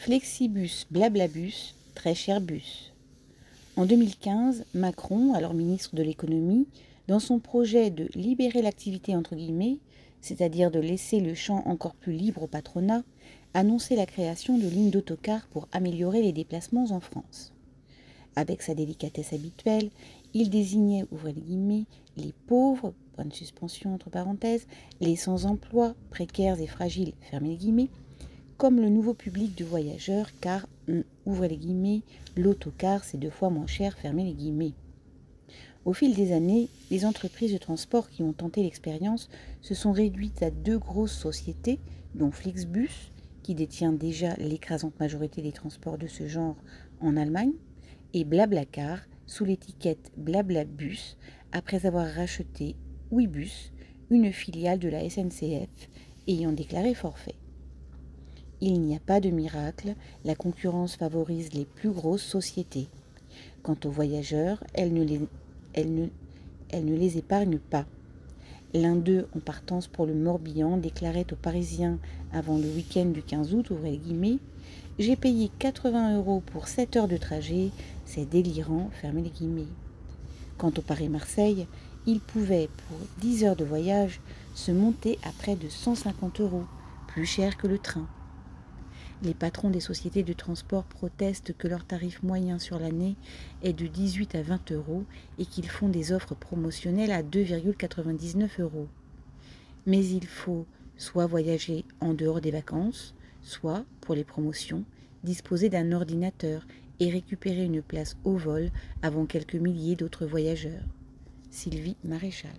Flexibus Blablabus, très cher bus. En 2015, Macron, alors ministre de l'économie, dans son projet de libérer l'activité entre guillemets, c'est-à-dire de laisser le champ encore plus libre au patronat, annonçait la création de lignes d'autocar pour améliorer les déplacements en France. Avec sa délicatesse habituelle, il désignait, ouvrez les guillemets, les pauvres, point de suspension entre parenthèses, les sans-emploi, précaires et fragiles, fermez les guillemets, comme le nouveau public de voyageurs, car, ouvrez les guillemets, l'autocar c'est deux fois moins cher, fermez les guillemets. Au fil des années, les entreprises de transport qui ont tenté l'expérience se sont réduites à deux grosses sociétés, dont Flixbus, qui détient déjà l'écrasante majorité des transports de ce genre en Allemagne, et Blablacar, sous l'étiquette Blablabus, après avoir racheté Ouibus, une filiale de la SNCF, ayant déclaré forfait. Il n'y a pas de miracle, la concurrence favorise les plus grosses sociétés. Quant aux voyageurs, elle ne les, épargne pas. L'un d'eux, en partance pour le Morbihan, déclarait aux Parisiens avant le week-end du 15 août, J'ai payé 80 euros pour 7 heures de trajet, c'est délirant, fermez les guillemets. Quant au Paris-Marseille, il pouvait, pour 10 heures de voyage, se monter à près de 150 euros, plus cher que le train. Les patrons des sociétés de transport protestent que leur tarif moyen sur l'année est de 18 à 20 euros et qu'ils font des offres promotionnelles à 2,99 euros. Mais il faut soit voyager en dehors des vacances, soit, pour les promotions, disposer d'un ordinateur et récupérer une place au vol avant quelques milliers d'autres voyageurs. Sylvie Maréchal.